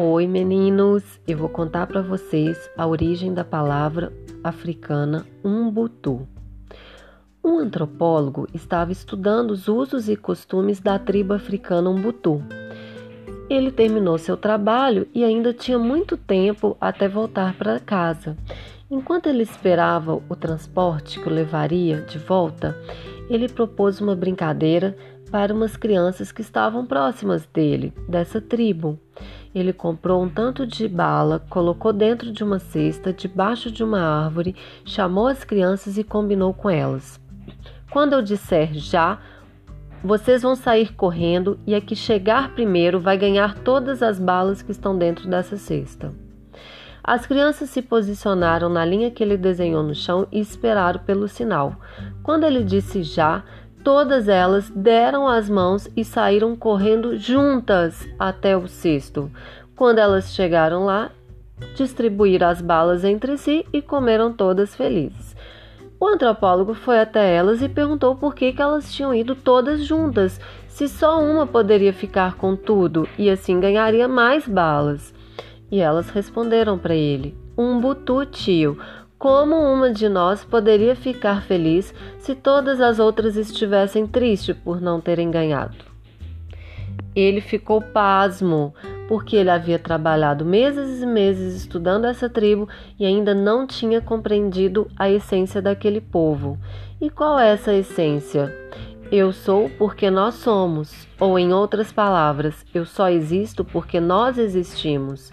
Oi, meninos! Eu vou contar para vocês a origem da palavra africana umbutu. Um antropólogo estava estudando os usos e costumes da tribo africana umbutu. Ele terminou seu trabalho e ainda tinha muito tempo até voltar para casa. Enquanto ele esperava o transporte que o levaria de volta, ele propôs uma brincadeira para umas crianças que estavam próximas dele, dessa tribo. Ele comprou um tanto de bala, colocou dentro de uma cesta, debaixo de uma árvore, chamou as crianças e combinou com elas. Quando eu disser já, vocês vão sair correndo e a que chegar primeiro vai ganhar todas as balas que estão dentro dessa cesta. As crianças se posicionaram na linha que ele desenhou no chão e esperaram pelo sinal. Quando ele disse já, Todas elas deram as mãos e saíram correndo juntas até o cesto. Quando elas chegaram lá, distribuíram as balas entre si e comeram todas felizes. O antropólogo foi até elas e perguntou por que, que elas tinham ido todas juntas, se só uma poderia ficar com tudo e assim ganharia mais balas. E elas responderam para ele: Um butu, tio. Como uma de nós poderia ficar feliz se todas as outras estivessem tristes por não terem ganhado? Ele ficou pasmo, porque ele havia trabalhado meses e meses estudando essa tribo e ainda não tinha compreendido a essência daquele povo. E qual é essa essência? Eu sou porque nós somos, ou em outras palavras, eu só existo porque nós existimos.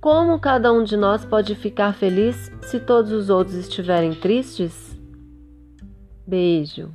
Como cada um de nós pode ficar feliz se todos os outros estiverem tristes? Beijo.